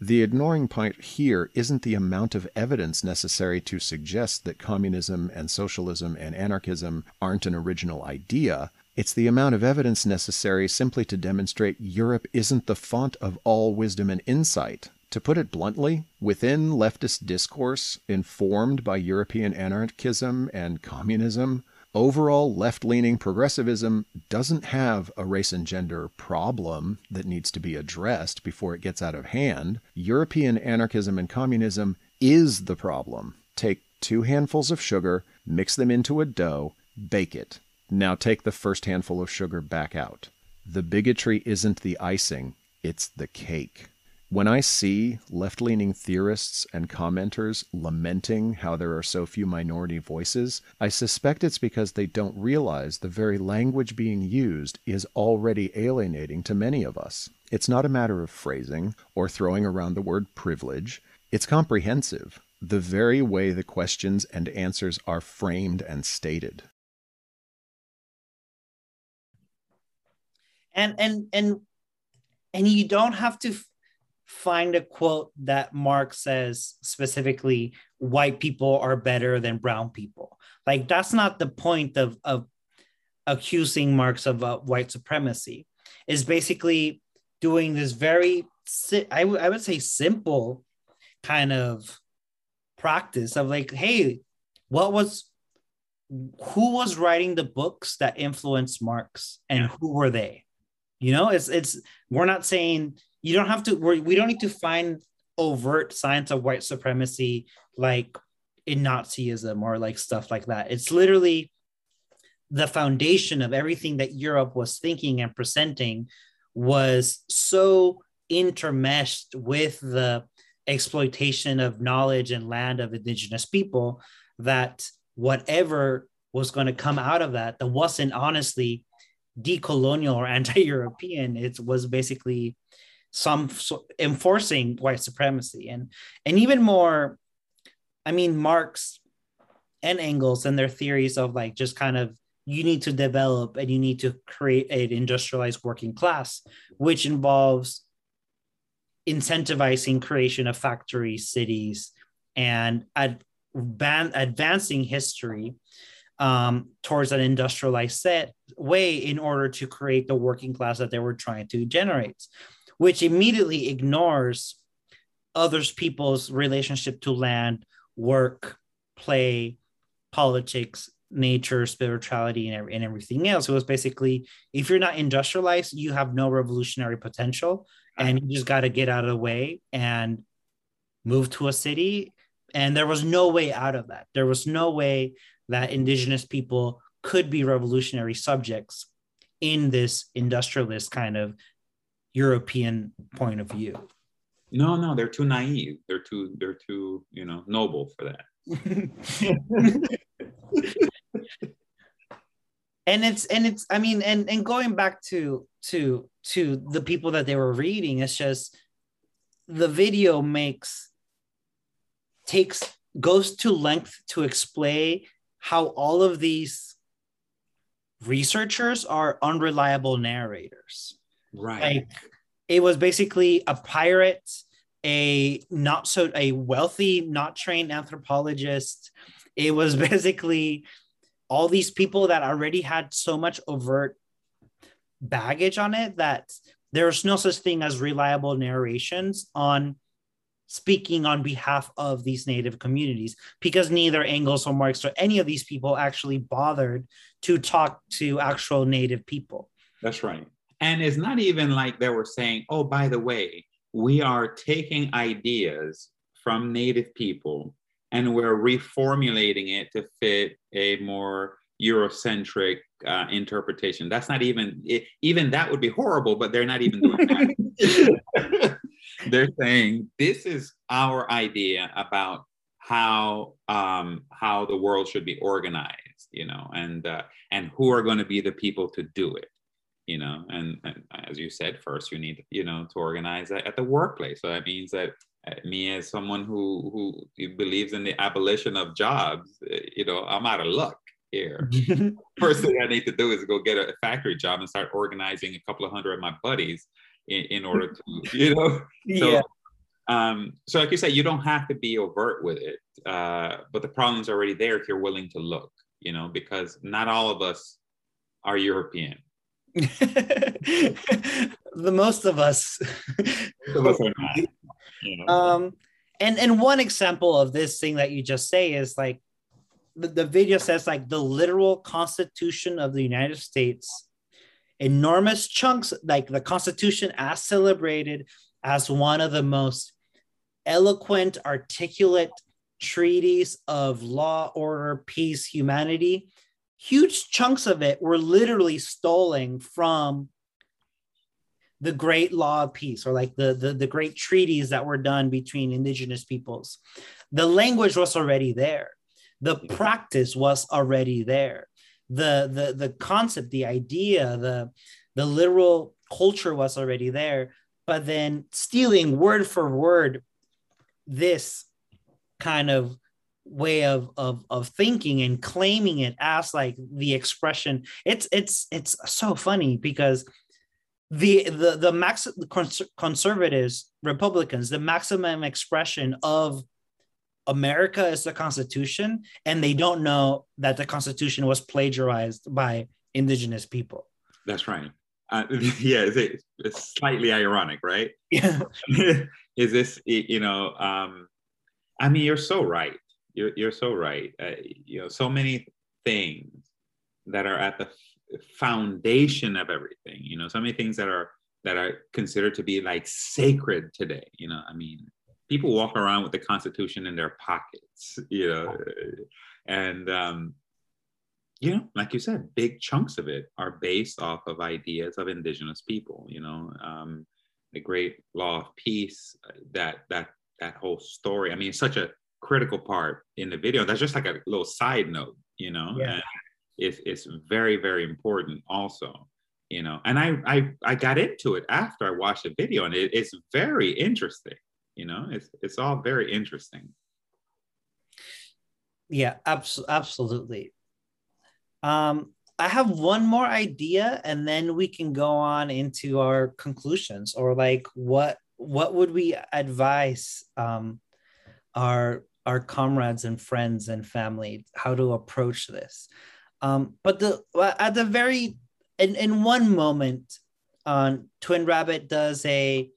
C: the ignoring point here isn't the amount of evidence necessary to suggest that communism and socialism and anarchism aren't an original idea. It's the amount of evidence necessary simply to demonstrate Europe isn't the font of all wisdom and insight. To put it bluntly, within leftist discourse informed by European anarchism and communism, Overall, left leaning progressivism doesn't have a race and gender problem that needs to be addressed before it gets out of hand. European anarchism and communism is the problem. Take two handfuls of sugar, mix them into a dough, bake it. Now take the first handful of sugar back out. The bigotry isn't the icing, it's the cake. When I see left leaning theorists and commenters lamenting how there are so few minority voices, I suspect it's because they don't realize the very language being used is already alienating to many of us. It's not a matter of phrasing or throwing around the word privilege, it's comprehensive, the very way the questions and answers are framed and stated.
A: and and and and you don't have to find a quote that Marx says specifically white people are better than brown people. Like that's not the point of of accusing Marx of uh, white supremacy. Is basically doing this very si- I, w- I would say simple kind of practice of like hey what was who was writing the books that influenced Marx and who were they? You know, it's it's we're not saying you don't have to. We're, we don't need to find overt signs of white supremacy like in Nazism or like stuff like that. It's literally the foundation of everything that Europe was thinking and presenting was so intermeshed with the exploitation of knowledge and land of indigenous people that whatever was going to come out of that that wasn't honestly decolonial or (laughs) anti-European. It was basically some so enforcing white supremacy and and even more. I mean, Marx and Engels and their theories of like just kind of you need to develop and you need to create an industrialized working class, which involves incentivizing creation of factories, cities, and advan- advancing history um, towards an industrialized set way in order to create the working class that they were trying to generate, which immediately ignores others people's relationship to land, work, play, politics, nature, spirituality, and, and everything else. It was basically if you're not industrialized, you have no revolutionary potential, and you just got to get out of the way and move to a city. And there was no way out of that. There was no way that indigenous people could be revolutionary subjects in this industrialist kind of European point of view.
B: No, no, they're too naive. They're too, they're too, you know, noble for that. (laughs)
A: and it's and it's I mean, and and going back to to to the people that they were reading, it's just the video makes takes goes to length to explain how all of these researchers are unreliable narrators.
B: Right.
A: Like it was basically a pirate, a not so a wealthy, not trained anthropologist. It was (laughs) basically all these people that already had so much overt baggage on it that there's no such thing as reliable narrations on speaking on behalf of these native communities because neither Engels or Marx or any of these people actually bothered to talk to actual native people.
B: That's right. And it's not even like they were saying, oh, by the way, we are taking ideas from native people and we're reformulating it to fit a more Eurocentric uh, interpretation. That's not even, it, even that would be horrible, but they're not even doing that. (laughs) (laughs) they're saying this is our idea about how um, how the world should be organized, you know, and uh, and who are going to be the people to do it, you know, and, and as you said, first you need you know to organize at the workplace. So that means that uh, me as someone who who believes in the abolition of jobs, uh, you know, I'm out of luck here. (laughs) First thing I need to do is go get a factory job and start organizing a couple of hundred of my buddies in, in order to, (laughs) you know. So, yeah. Um, so like you said, you don't have to be overt with it, uh, but the problem's already there if you're willing to look, you know, because not all of us are European. (laughs)
A: the most of us.
B: of us not.
A: You know? Um, and and one example of this thing that you just say is like the, the video says like the literal Constitution of the United States, enormous chunks like the Constitution as celebrated as one of the most eloquent, articulate treaties of law, order, peace, humanity. Huge chunks of it were literally stolen from the great law of peace or like the, the, the great treaties that were done between indigenous peoples. The language was already there. The practice was already there. The, the, the concept, the idea, the, the literal culture was already there. But then stealing word for word this kind of way of of of thinking and claiming it as like the expression. It's it's it's so funny because the the the max conservatives republicans the maximum expression of america is the constitution and they don't know that the constitution was plagiarized by indigenous people.
B: That's right. Uh, (laughs) yeah it's, it's, slightly ironic right? (laughs)
A: Yeah. (laughs)
B: Is this you know um i mean you're so right you're, you're so right. Uh, you know so many things that are at the foundation of everything you know so many things that are that are considered to be like sacred today you know i mean people walk around with the constitution in their pockets you know and um you know like you said big chunks of it are based off of ideas of indigenous people you know um the great law of peace that that that whole story. I mean it's such a critical part in the video. That's just like a little side note you know?
A: Yeah.
B: it's, it's very very important also you know? And I, I i got into it after i watched the video and it, it's very interesting you know? It's it's all very interesting.
A: Yeah abs- absolutely. Um i have one more idea and then we can go on into our conclusions or like what what would we advise um our our comrades and friends and family how to approach this. Um, but the at the very in, in one moment uh, twin rabbit does a,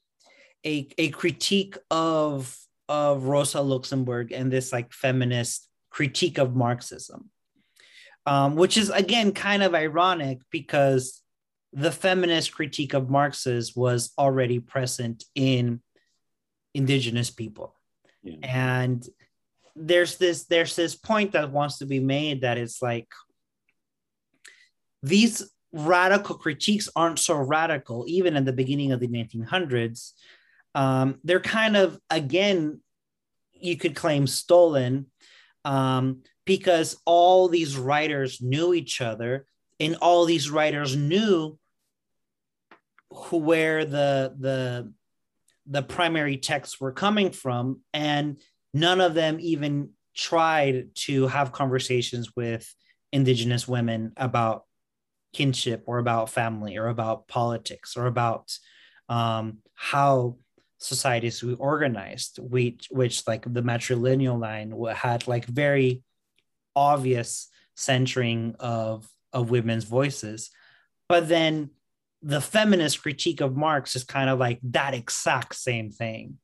A: a a critique of of rosa luxemburg and this like feminist critique of marxism. Um, which is again kind of ironic because the feminist critique of marxism was already present in indigenous people. Yeah. and there's this there's this point that wants to be made that it's like these radical critiques aren't so radical even in the beginning of the 1900s um, they're kind of again you could claim stolen um, because all these writers knew each other and all these writers knew who, where the the the primary texts were coming from and none of them even tried to have conversations with indigenous women about kinship or about family or about politics or about um, how societies we organized which which like the matrilineal line had like very obvious centering of of women's voices. But then the feminist critique of marx is kind of like that exact same thing.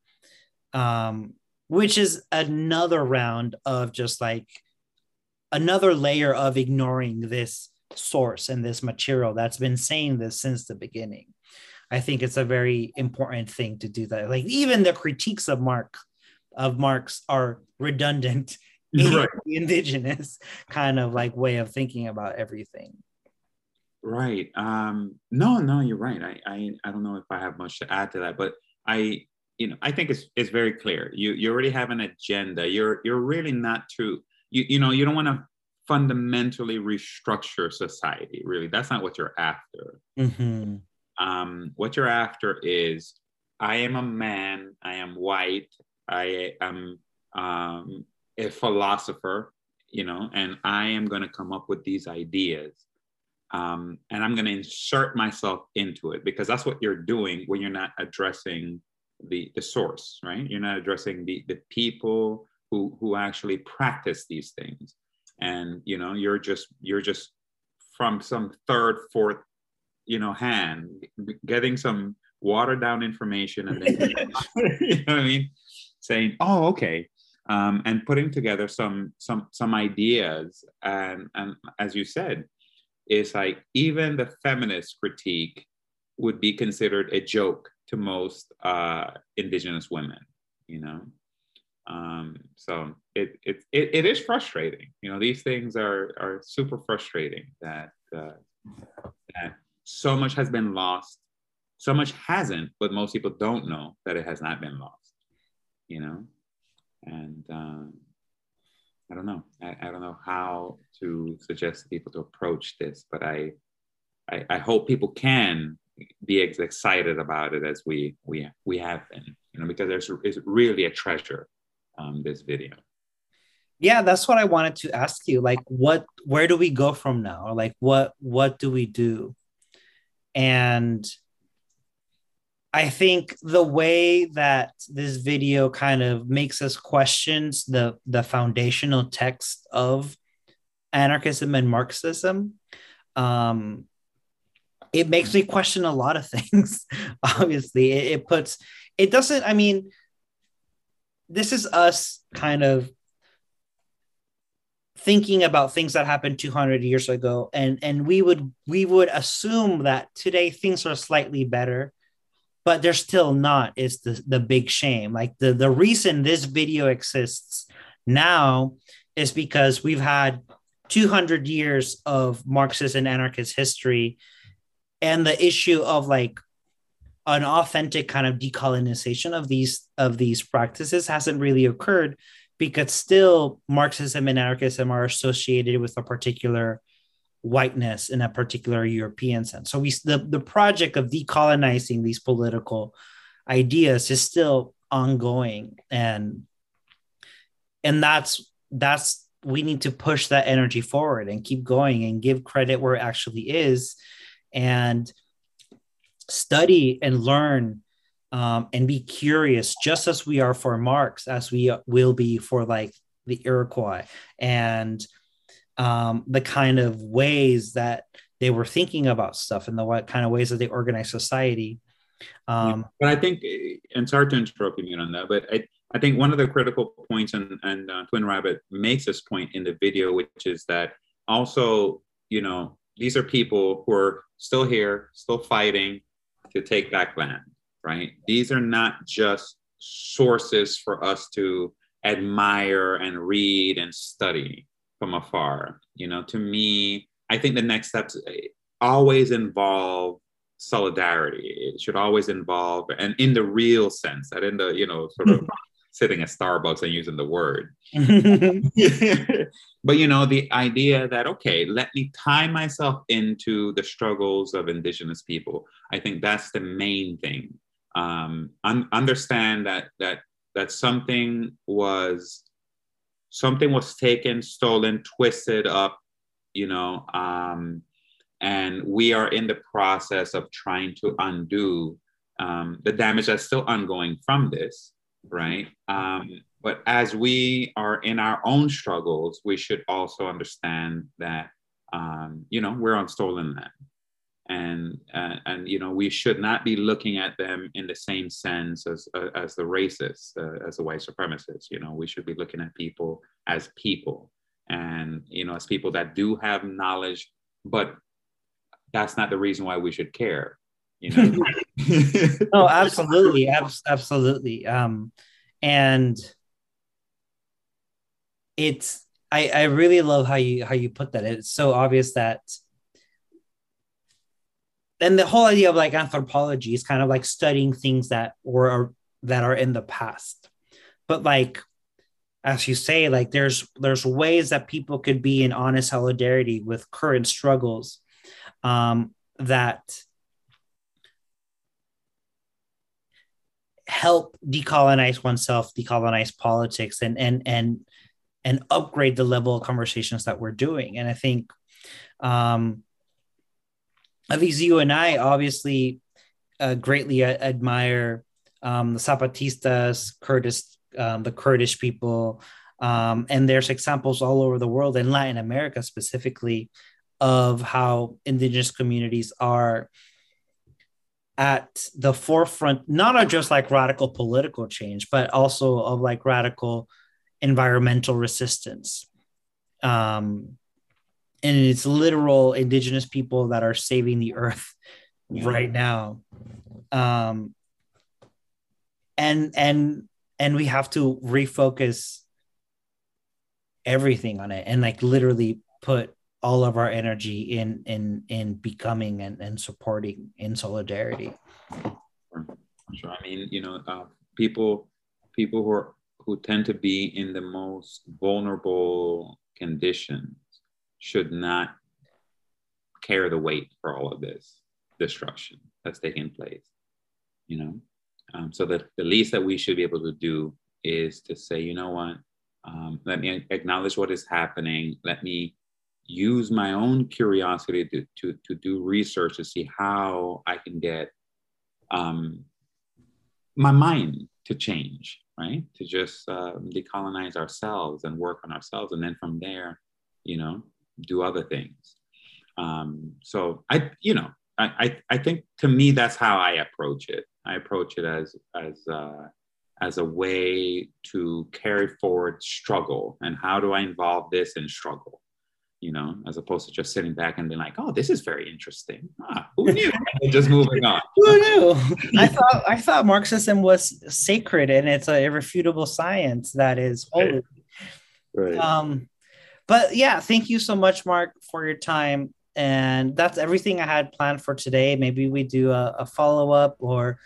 A: Um which is another round of just like another layer of ignoring this source and this material that's been saying this since the beginning. I think it's a very important thing to do that. Like even the critiques of Mark of Marx are redundant (laughs) in right. the indigenous kind of like way of thinking about everything.
B: Right. Um, no, no, you're right. I, I I don't know if I have much to add to that, but I you know, I think it's it's very clear. You you already have an agenda. You're you're really not to you you know you don't want to fundamentally restructure society. Really, that's not what you're after.
A: Mm-hmm.
B: Um, what you're after is I am a man. I am white. I am um, a philosopher. You know, and I am going to come up with these ideas. Um, and I'm going to insert myself into it because that's what you're doing when you're not addressing the the source right? You're not addressing the the people who who actually practice these things. And you know you're just you're just from some third fourth you know hand getting some watered down information and then (laughs) (laughs) you know what i mean? Saying oh okay. Um, and putting together some some some ideas. And and as you said, it's like even the feminist critique would be considered a joke to most uh, indigenous women. You know, um, so it, it it it is frustrating. You know, these things are are super frustrating that uh, that so much has been lost. So much hasn't, but most people don't know that it has not been lost. You know, and um, I don't know. I, I don't know how to suggest to people to approach this, but I, I, I hope people can be as excited about it as we we we have been. You know, because there's is really a treasure. Um, this video.
A: Yeah, that's what I wanted to ask you. Like, what? Where do we go from now? Like, what? What do we do? And I think the way that this video kind of makes us questions the the foundational text of anarchism and Marxism, um, it makes me question a lot of (laughs) things. Obviously, it, it puts it doesn't. I mean, this is us kind of thinking about things that happened 200 years ago and and we would we would assume that today things are slightly better but they're still not is the, the big shame like the the reason this video exists now is because we've had 200 years of marxist and anarchist history and the issue of like an authentic kind of decolonization of these of these practices hasn't really occurred because still marxism and anarchism are associated with a particular whiteness in a particular European sense. So we the, the project of decolonizing these political ideas is still ongoing and and that's that's we need to push that energy forward and keep going and give credit where it actually is and study and learn um, and be curious just as we are for marx as we will be for like the iroquois and um, the kind of ways that they were thinking about stuff and the what kind of ways that they organize society. Um,
B: but I think, and sorry to interrupt you on that, but I, I think one of the critical points, and, and uh, Twin Rabbit makes this point in the video, which is that also, you know, these are people who are still here, still fighting to take back land, right? These are not just sources for us to admire and read and study from afar. You know, to me, I think the next steps eh, always involve solidarity. It should always involve, and in the real sense, that in the, you know, sort of (laughs) sitting at Starbucks and using the word. (laughs) (laughs) but, you know, the idea that, okay, let me tie myself into the struggles of Indigenous people. I think that's the main thing. Um, un- understand that, that, that something was something was taken, stolen, twisted up, you know, um, and we are in the process of trying to undo um, the damage that's still ongoing from this, right? Um, but as we are in our own struggles, we should also understand that, um, you know, we're on stolen land. And uh, and you know we should not be looking at them in the same sense as uh, as the racists uh, as the white supremacists you know. We should be looking at people as people. And you know as people that do have knowledge but that's not the reason why we should care you know? (laughs) (laughs)
A: Oh absolutely absolutely um and it's i i really love how you how you put that. It's so obvious that and the whole idea of like anthropology is kind of like studying things that were that are in the past. But like as you say like there's there's ways that people could be in honest solidarity with current struggles um, that help decolonize oneself decolonize politics and and and and upgrade the level of conversations that we're doing. And i think um Aviz, you and I obviously uh, greatly admire um, the Zapatistas, Kurdish, um, the Kurdish people, um, and there's examples all over the world in Latin America specifically of how indigenous communities are at the forefront, not of just like radical political change, but also of like radical environmental resistance. Um, and it's literal indigenous people that are saving the earth yeah. right now. Um, and and and we have to refocus everything on it and like literally put all of our energy in in in becoming and, and supporting in solidarity.
B: Sure. I mean you know uh, people people who are who tend to be in the most vulnerable conditions should not carry the weight for all of this destruction that's taking place you know? Um, so that the least that we should be able to do is to say you know what? Um, let me acknowledge what is happening. Let me use my own curiosity to, to, to do research to see how i can get um, my mind to change right? To just uh, decolonize ourselves and work on ourselves and then from there you know do other things. Um, so i you know I, I, I think to me that's how i approach it. I approach it as as uh, as a way to carry forward struggle and how do i involve this in struggle you know, as opposed to just sitting back and being like, "Oh, this is very interesting." Ah, who knew? just moving on. (laughs)
A: Who knew? I thought I thought Marxism was sacred and it's a irrefutable science that is holy. Right. Um, but yeah, thank you so much, Mark, for your time. And that's everything I had planned for today. Maybe we do a, a follow up or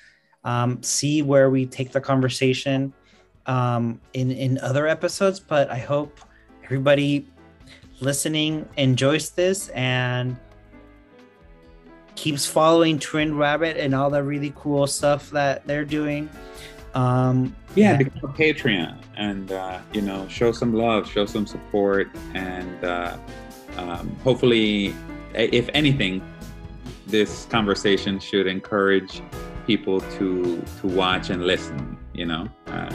A: um, see where we take the conversation um, in in other episodes. But I hope everybody listening enjoys this and keeps following Twin Rabbit and all the really cool stuff that they're doing. Um,
B: yeah, become a Patreon and uh, you know show some love, show some support, and uh, um, hopefully, if anything, this conversation should encourage people to to watch and listen. You know. Uh,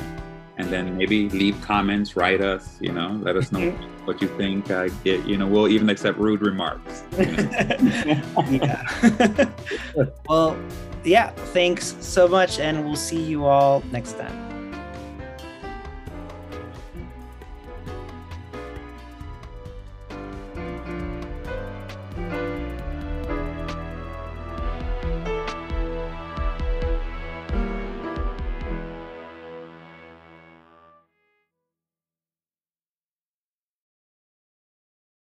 B: and then maybe leave comments, write us, you know, let us know what you think. Uh, get, you know, we'll even accept rude remarks. (laughs) (laughs)
A: well, yeah, thanks so much, and we'll see you all next time.